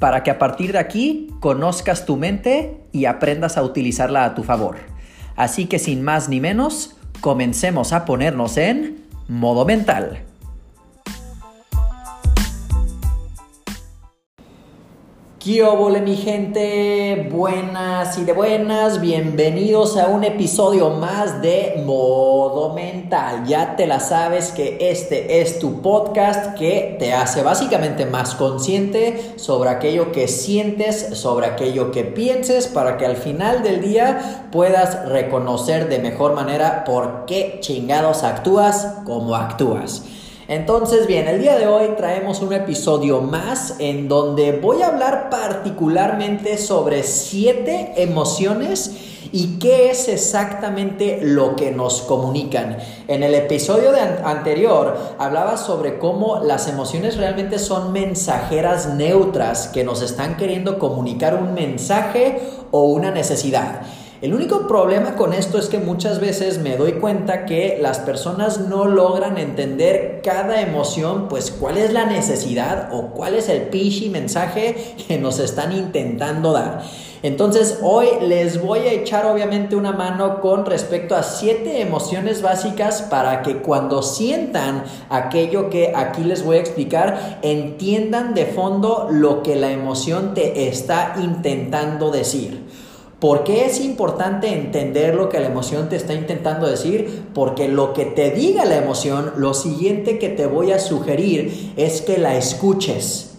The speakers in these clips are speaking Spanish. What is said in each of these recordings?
para que a partir de aquí conozcas tu mente y aprendas a utilizarla a tu favor. Así que sin más ni menos, comencemos a ponernos en modo mental. ¿Qué óvole mi gente? Buenas y de buenas, bienvenidos a un episodio más de Modo Mental. Ya te la sabes que este es tu podcast que te hace básicamente más consciente sobre aquello que sientes, sobre aquello que pienses, para que al final del día puedas reconocer de mejor manera por qué chingados actúas como actúas. Entonces, bien, el día de hoy traemos un episodio más en donde voy a hablar particularmente sobre siete emociones y qué es exactamente lo que nos comunican. En el episodio anterior hablaba sobre cómo las emociones realmente son mensajeras neutras que nos están queriendo comunicar un mensaje o una necesidad. El único problema con esto es que muchas veces me doy cuenta que las personas no logran entender cada emoción, pues cuál es la necesidad o cuál es el pichi mensaje que nos están intentando dar. Entonces hoy les voy a echar obviamente una mano con respecto a siete emociones básicas para que cuando sientan aquello que aquí les voy a explicar, entiendan de fondo lo que la emoción te está intentando decir. ¿Por qué es importante entender lo que la emoción te está intentando decir? Porque lo que te diga la emoción, lo siguiente que te voy a sugerir es que la escuches.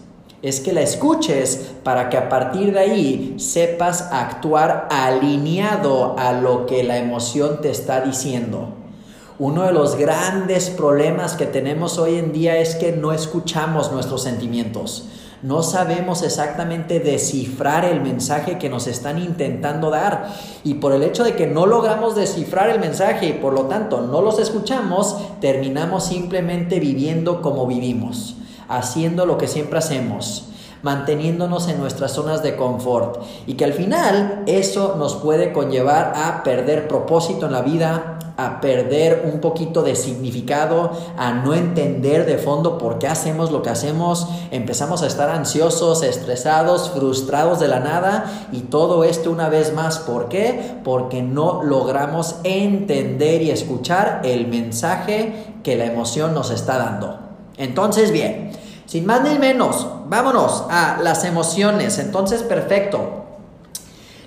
Es que la escuches para que a partir de ahí sepas actuar alineado a lo que la emoción te está diciendo. Uno de los grandes problemas que tenemos hoy en día es que no escuchamos nuestros sentimientos no sabemos exactamente descifrar el mensaje que nos están intentando dar. Y por el hecho de que no logramos descifrar el mensaje y por lo tanto no los escuchamos, terminamos simplemente viviendo como vivimos, haciendo lo que siempre hacemos manteniéndonos en nuestras zonas de confort y que al final eso nos puede conllevar a perder propósito en la vida, a perder un poquito de significado, a no entender de fondo por qué hacemos lo que hacemos, empezamos a estar ansiosos, estresados, frustrados de la nada y todo esto una vez más, ¿por qué? Porque no logramos entender y escuchar el mensaje que la emoción nos está dando. Entonces, bien, sin más ni menos, vámonos a las emociones. Entonces, perfecto.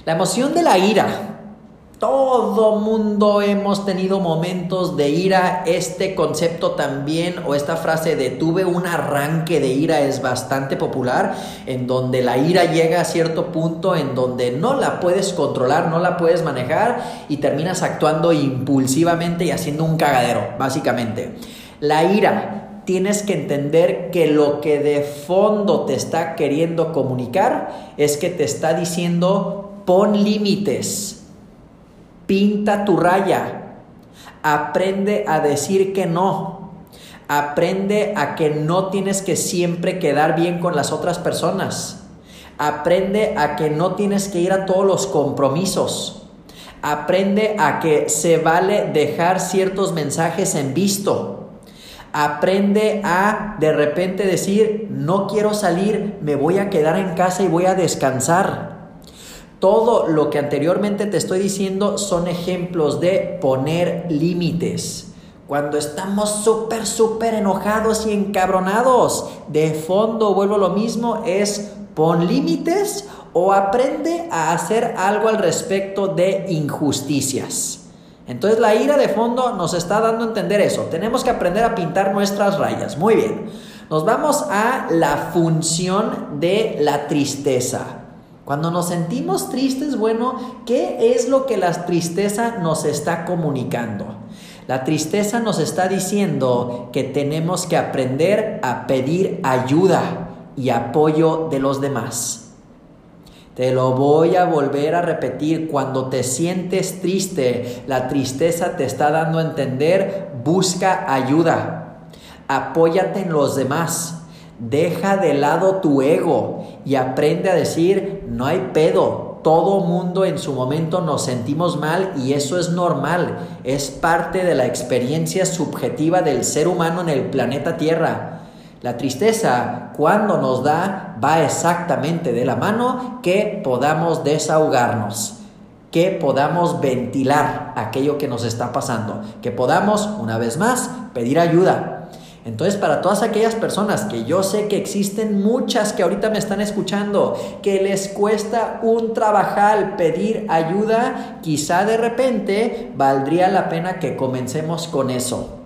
La emoción de la ira todo mundo hemos tenido momentos de ira. Este concepto también o esta frase de tuve un arranque de ira es bastante popular, en donde la ira llega a cierto punto en donde no la puedes controlar, no la puedes manejar y terminas actuando impulsivamente y haciendo un cagadero, básicamente. La ira tienes que entender que lo que de fondo te está queriendo comunicar es que te está diciendo pon límites Pinta tu raya. Aprende a decir que no. Aprende a que no tienes que siempre quedar bien con las otras personas. Aprende a que no tienes que ir a todos los compromisos. Aprende a que se vale dejar ciertos mensajes en visto. Aprende a de repente decir, no quiero salir, me voy a quedar en casa y voy a descansar. Todo lo que anteriormente te estoy diciendo son ejemplos de poner límites. Cuando estamos súper, súper enojados y encabronados, de fondo vuelvo a lo mismo, es pon límites o aprende a hacer algo al respecto de injusticias. Entonces la ira de fondo nos está dando a entender eso. Tenemos que aprender a pintar nuestras rayas. Muy bien. Nos vamos a la función de la tristeza. Cuando nos sentimos tristes, bueno, ¿qué es lo que la tristeza nos está comunicando? La tristeza nos está diciendo que tenemos que aprender a pedir ayuda y apoyo de los demás. Te lo voy a volver a repetir. Cuando te sientes triste, la tristeza te está dando a entender, busca ayuda. Apóyate en los demás. Deja de lado tu ego y aprende a decir, no hay pedo. Todo mundo en su momento nos sentimos mal y eso es normal. Es parte de la experiencia subjetiva del ser humano en el planeta Tierra. La tristeza, cuando nos da, va exactamente de la mano que podamos desahogarnos, que podamos ventilar aquello que nos está pasando, que podamos, una vez más, pedir ayuda. Entonces, para todas aquellas personas que yo sé que existen muchas que ahorita me están escuchando, que les cuesta un trabajar pedir ayuda, quizá de repente valdría la pena que comencemos con eso.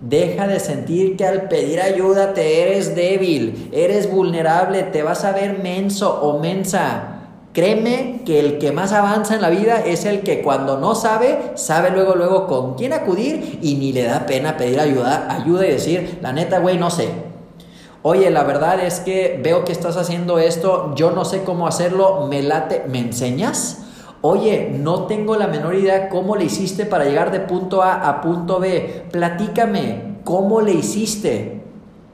Deja de sentir que al pedir ayuda te eres débil, eres vulnerable, te vas a ver menso o mensa. Créeme que el que más avanza en la vida es el que cuando no sabe, sabe luego, luego con quién acudir y ni le da pena pedir ayuda, ayuda y decir, la neta, güey, no sé. Oye, la verdad es que veo que estás haciendo esto, yo no sé cómo hacerlo, me late, ¿me enseñas? Oye, no tengo la menor idea cómo le hiciste para llegar de punto A a punto B. Platícame, ¿cómo le hiciste?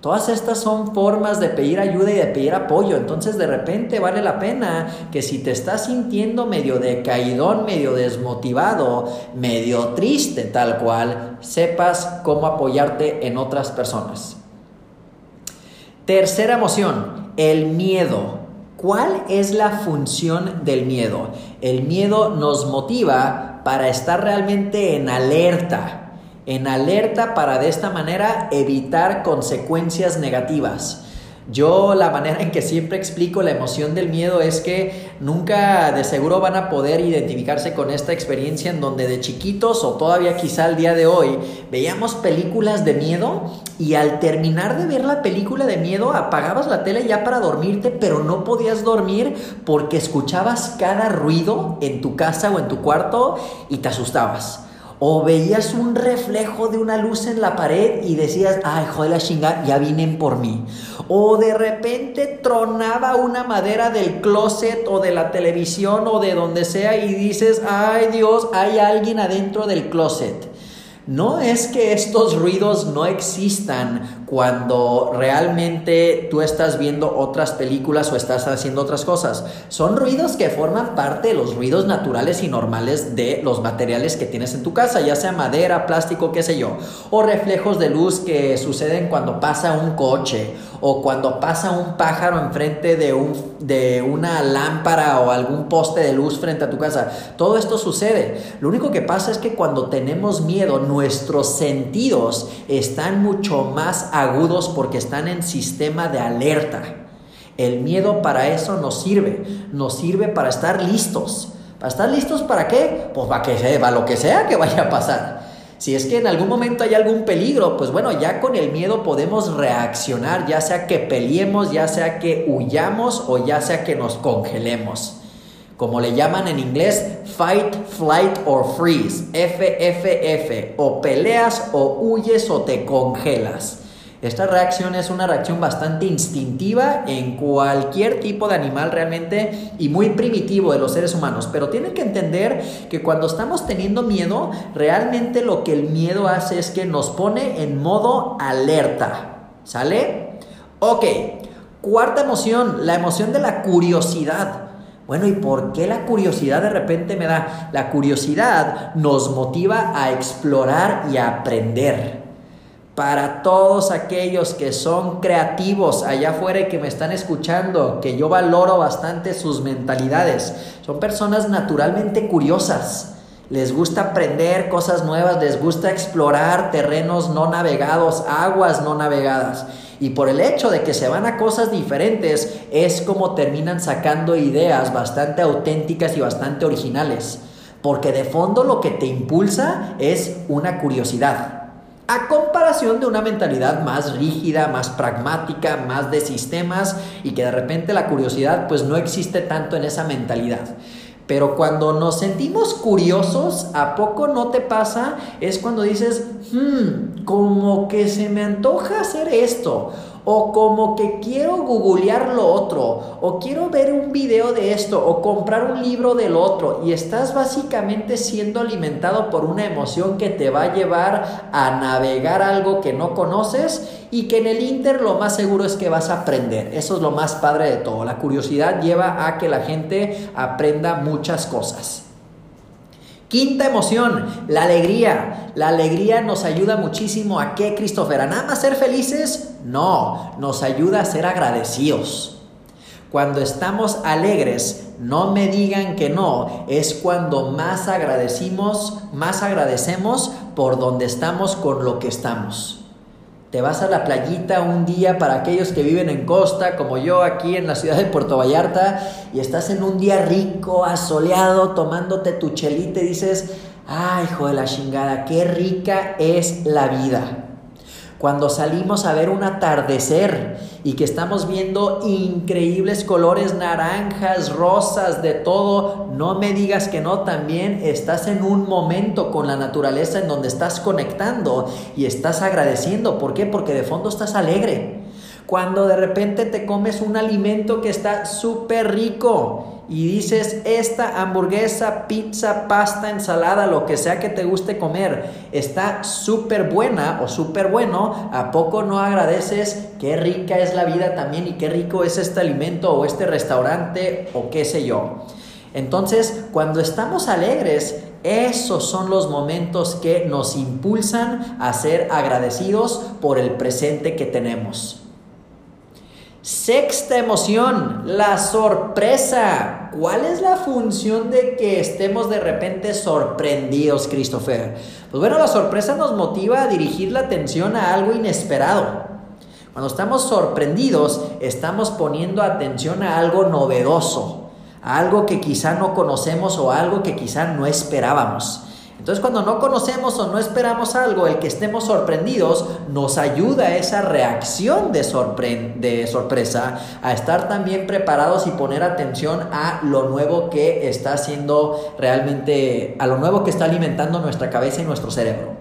Todas estas son formas de pedir ayuda y de pedir apoyo. Entonces de repente vale la pena que si te estás sintiendo medio decaidón, medio desmotivado, medio triste tal cual, sepas cómo apoyarte en otras personas. Tercera emoción, el miedo. ¿Cuál es la función del miedo? El miedo nos motiva para estar realmente en alerta, en alerta para de esta manera evitar consecuencias negativas. Yo la manera en que siempre explico la emoción del miedo es que nunca de seguro van a poder identificarse con esta experiencia en donde de chiquitos o todavía quizá al día de hoy veíamos películas de miedo y al terminar de ver la película de miedo apagabas la tele ya para dormirte pero no podías dormir porque escuchabas cada ruido en tu casa o en tu cuarto y te asustabas o veías un reflejo de una luz en la pared y decías, ay, joder la chinga, ya vienen por mí. O de repente tronaba una madera del closet o de la televisión o de donde sea y dices, ay Dios, hay alguien adentro del closet. No es que estos ruidos no existan cuando realmente tú estás viendo otras películas o estás haciendo otras cosas. Son ruidos que forman parte de los ruidos naturales y normales de los materiales que tienes en tu casa, ya sea madera, plástico, qué sé yo. O reflejos de luz que suceden cuando pasa un coche o cuando pasa un pájaro enfrente de, un, de una lámpara o algún poste de luz frente a tu casa. Todo esto sucede. Lo único que pasa es que cuando tenemos miedo, nuestros sentidos están mucho más agudos porque están en sistema de alerta. El miedo para eso nos sirve, nos sirve para estar listos. ¿Para estar listos para qué? Pues para que sea, lo que sea que vaya a pasar. Si es que en algún momento hay algún peligro, pues bueno, ya con el miedo podemos reaccionar, ya sea que peleemos, ya sea que huyamos o ya sea que nos congelemos. Como le llaman en inglés, fight, flight or freeze, FFF, o peleas o huyes o te congelas. Esta reacción es una reacción bastante instintiva en cualquier tipo de animal realmente y muy primitivo de los seres humanos. Pero tienen que entender que cuando estamos teniendo miedo, realmente lo que el miedo hace es que nos pone en modo alerta. ¿Sale? Ok. Cuarta emoción, la emoción de la curiosidad. Bueno, ¿y por qué la curiosidad de repente me da? La curiosidad nos motiva a explorar y a aprender para todos aquellos que son creativos allá afuera y que me están escuchando, que yo valoro bastante sus mentalidades. Son personas naturalmente curiosas. Les gusta aprender cosas nuevas, les gusta explorar terrenos no navegados, aguas no navegadas. Y por el hecho de que se van a cosas diferentes, es como terminan sacando ideas bastante auténticas y bastante originales. Porque de fondo lo que te impulsa es una curiosidad a comparación de una mentalidad más rígida, más pragmática, más de sistemas y que de repente la curiosidad pues no existe tanto en esa mentalidad. Pero cuando nos sentimos curiosos, ¿a poco no te pasa? Es cuando dices, hmm, como que se me antoja hacer esto. O como que quiero googlear lo otro, o quiero ver un video de esto, o comprar un libro del otro, y estás básicamente siendo alimentado por una emoción que te va a llevar a navegar algo que no conoces y que en el Inter lo más seguro es que vas a aprender. Eso es lo más padre de todo. La curiosidad lleva a que la gente aprenda muchas cosas. Quinta emoción, la alegría. La alegría nos ayuda muchísimo a qué, Christopher? ¿A nada más ser felices? No, nos ayuda a ser agradecidos. Cuando estamos alegres, no me digan que no, es cuando más agradecimos, más agradecemos por donde estamos con lo que estamos. Te vas a la playita un día para aquellos que viven en costa, como yo aquí en la ciudad de Puerto Vallarta, y estás en un día rico, asoleado, tomándote tu chelite y dices, ay, hijo de la chingada, qué rica es la vida cuando salimos a ver un atardecer y que estamos viendo increíbles colores naranjas, rosas, de todo, no me digas que no, también estás en un momento con la naturaleza en donde estás conectando y estás agradeciendo. ¿Por qué? Porque de fondo estás alegre. Cuando de repente te comes un alimento que está súper rico y dices, esta hamburguesa, pizza, pasta, ensalada, lo que sea que te guste comer, está súper buena o súper bueno, ¿a poco no agradeces qué rica es la vida también y qué rico es este alimento o este restaurante o qué sé yo? Entonces, cuando estamos alegres, esos son los momentos que nos impulsan a ser agradecidos por el presente que tenemos. Sexta emoción, la sorpresa. ¿Cuál es la función de que estemos de repente sorprendidos, Christopher? Pues bueno, la sorpresa nos motiva a dirigir la atención a algo inesperado. Cuando estamos sorprendidos, estamos poniendo atención a algo novedoso, a algo que quizá no conocemos o algo que quizá no esperábamos. Entonces cuando no conocemos o no esperamos algo, el que estemos sorprendidos nos ayuda esa reacción de, de sorpresa, a estar también preparados y poner atención a lo nuevo que está haciendo realmente, a lo nuevo que está alimentando nuestra cabeza y nuestro cerebro.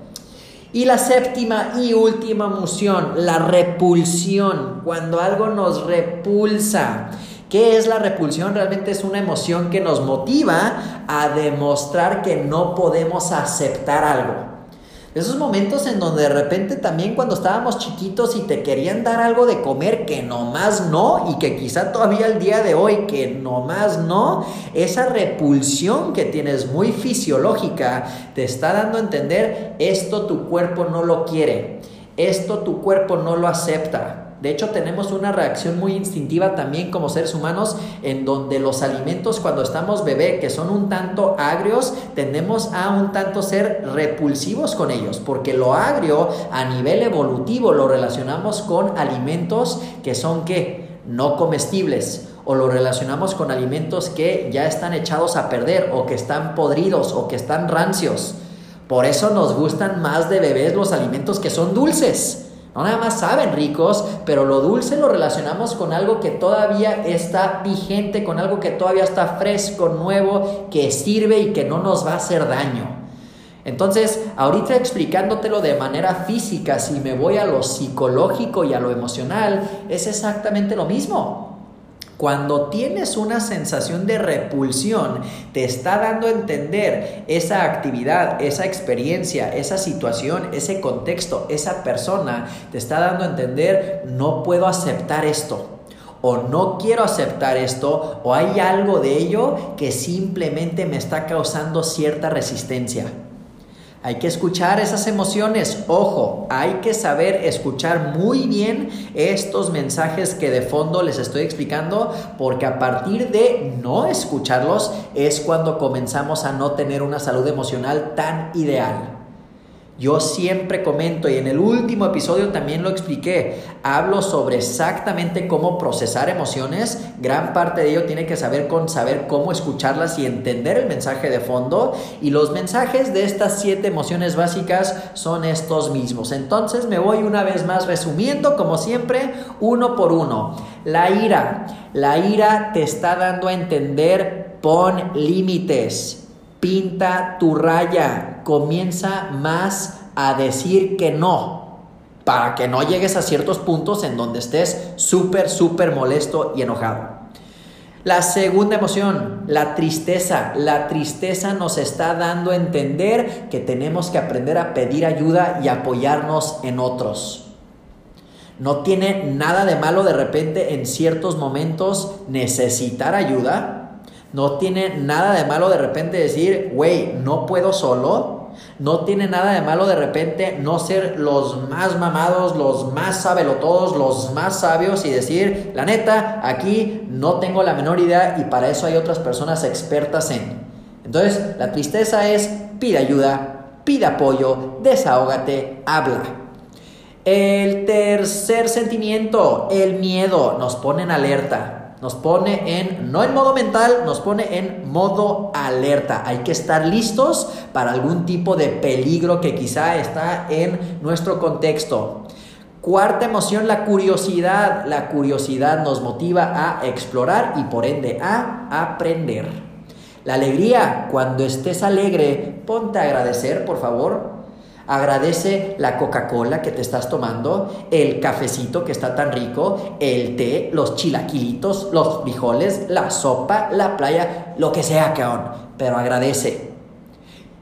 Y la séptima y última emoción, la repulsión, cuando algo nos repulsa. ¿Qué es la repulsión? Realmente es una emoción que nos motiva a demostrar que no podemos aceptar algo. Esos momentos en donde de repente también cuando estábamos chiquitos y te querían dar algo de comer que nomás no y que quizá todavía el día de hoy que nomás no, esa repulsión que tienes muy fisiológica te está dando a entender esto tu cuerpo no lo quiere, esto tu cuerpo no lo acepta. De hecho, tenemos una reacción muy instintiva también como seres humanos en donde los alimentos cuando estamos bebé, que son un tanto agrios, tendemos a un tanto ser repulsivos con ellos, porque lo agrio a nivel evolutivo lo relacionamos con alimentos que son qué? No comestibles o lo relacionamos con alimentos que ya están echados a perder o que están podridos o que están rancios. Por eso nos gustan más de bebés los alimentos que son dulces no nada más saben ricos, pero lo dulce lo relacionamos con algo que todavía está vigente, con algo que todavía está fresco, nuevo, que sirve y que no nos va a hacer daño. Entonces, ahorita explicándotelo de manera física, si me voy a lo psicológico y a lo emocional, es exactamente lo mismo. Cuando tienes una sensación de repulsión, te está dando a entender esa actividad, esa experiencia, esa situación, ese contexto, esa persona, te está dando a entender, no puedo aceptar esto o no quiero aceptar esto, o hay algo de ello que simplemente me está causando cierta resistencia. Hay que escuchar esas emociones. Ojo, hay que saber escuchar muy bien estos mensajes que de fondo les estoy explicando, porque a partir de no escucharlos es cuando comenzamos a no tener una salud emocional tan ideal. Yo siempre comento y en el último episodio también lo expliqué, hablo sobre exactamente cómo procesar emociones, gran parte de ello tiene que saber con saber cómo escucharlas y entender el mensaje de fondo y los mensajes de estas siete emociones básicas son estos mismos. Entonces me voy una vez más resumiendo como siempre uno por uno. La ira, la ira te está dando a entender pon límites pinta tu raya, comienza más a decir que no. para que no llegues a ciertos puntos en donde estés súper, súper molesto y enojado. La segunda emoción, la tristeza. La tristeza nos está dando a entender que tenemos que aprender a pedir ayuda y apoyarnos en otros. No tiene nada de malo de repente en ciertos momentos necesitar ayuda. No tiene nada de malo de repente decir, güey, no puedo solo. No tiene nada de malo de repente no ser los más mamados, los más sabelotodos, los más sabios y decir, la neta, aquí no tengo la menor idea y para eso hay otras personas expertas en. Entonces, la tristeza es pide ayuda, pide apoyo, desahógate, habla. El tercer sentimiento, el miedo, nos pone en alerta nos pone en, no en modo mental, nos pone en modo alerta. Hay que estar listos para algún tipo de peligro que quizá está en nuestro contexto. Cuarta emoción, la curiosidad. La curiosidad nos motiva a explorar y por ende a aprender. La alegría, cuando estés alegre, ponte a agradecer, por favor. Agradece la Coca-Cola que te estás tomando, el cafecito que está tan rico, el té, los chilaquilitos, los frijoles, la sopa, la playa, lo que sea, cabrón. Pero agradece.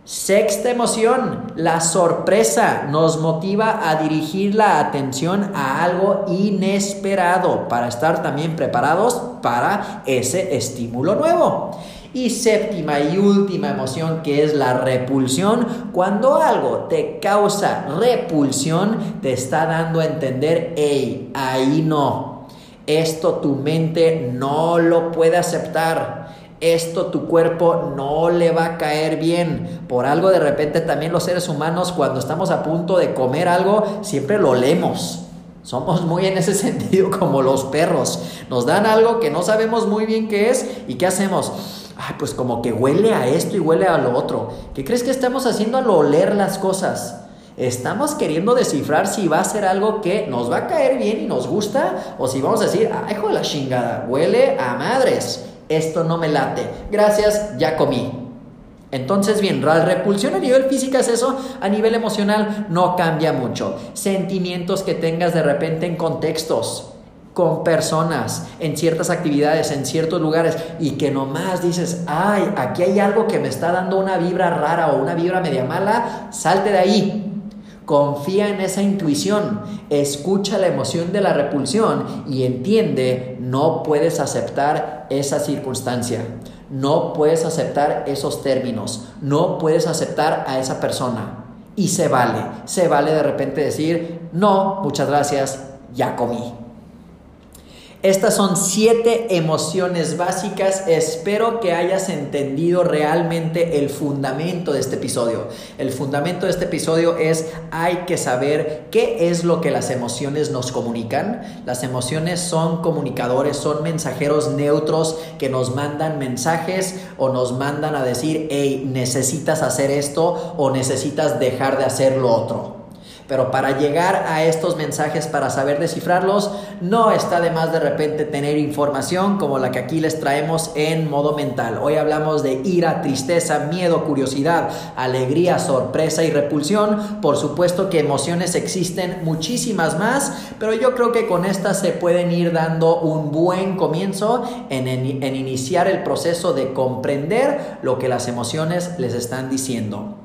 Sexta emoción, la sorpresa nos motiva a dirigir la atención a algo inesperado para estar también preparados para ese estímulo nuevo. Y séptima y última emoción que es la repulsión. Cuando algo te causa repulsión, te está dando a entender, hey, ahí no. Esto tu mente no lo puede aceptar. Esto tu cuerpo no le va a caer bien. Por algo de repente también los seres humanos cuando estamos a punto de comer algo, siempre lo leemos. Somos muy en ese sentido como los perros. Nos dan algo que no sabemos muy bien qué es y ¿qué hacemos? Pues como que huele a esto y huele a lo otro. ¿Qué crees que estamos haciendo al oler las cosas? Estamos queriendo descifrar si va a ser algo que nos va a caer bien y nos gusta o si vamos a decir, ay, hijo de la chingada, huele a madres. Esto no me late. Gracias, ya comí. Entonces, bien, la repulsión a nivel físico es eso, a nivel emocional no cambia mucho. Sentimientos que tengas de repente en contextos con personas, en ciertas actividades, en ciertos lugares, y que nomás dices, ay, aquí hay algo que me está dando una vibra rara o una vibra media mala, salte de ahí. Confía en esa intuición, escucha la emoción de la repulsión y entiende, no puedes aceptar esa circunstancia, no puedes aceptar esos términos, no puedes aceptar a esa persona. Y se vale, se vale de repente decir, no, muchas gracias, ya comí. Estas son siete emociones básicas. Espero que hayas entendido realmente el fundamento de este episodio. El fundamento de este episodio es hay que saber qué es lo que las emociones nos comunican. Las emociones son comunicadores, son mensajeros neutros que nos mandan mensajes o nos mandan a decir, hey, necesitas hacer esto o necesitas dejar de hacer lo otro. Pero para llegar a estos mensajes, para saber descifrarlos, no está de más de repente tener información como la que aquí les traemos en modo mental. Hoy hablamos de ira, tristeza, miedo, curiosidad, alegría, sorpresa y repulsión. Por supuesto que emociones existen muchísimas más, pero yo creo que con estas se pueden ir dando un buen comienzo en, en iniciar el proceso de comprender lo que las emociones les están diciendo.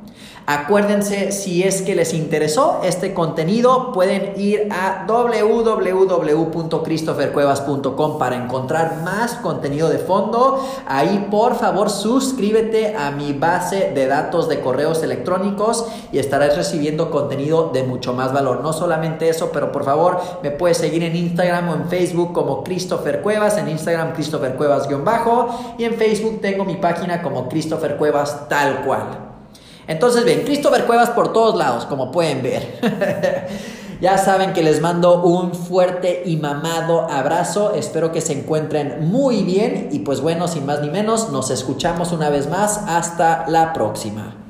Acuérdense, si es que les interesó este contenido, pueden ir a www.christophercuevas.com para encontrar más contenido de fondo. Ahí, por favor, suscríbete a mi base de datos de correos electrónicos y estarás recibiendo contenido de mucho más valor. No solamente eso, pero por favor, me puedes seguir en Instagram o en Facebook como Christopher Cuevas, en Instagram Christopher Cuevas-bajo y en Facebook tengo mi página como Christopher Cuevas tal cual. Entonces, bien, Christopher Cuevas por todos lados, como pueden ver. ya saben que les mando un fuerte y mamado abrazo. Espero que se encuentren muy bien. Y pues bueno, sin más ni menos, nos escuchamos una vez más. Hasta la próxima.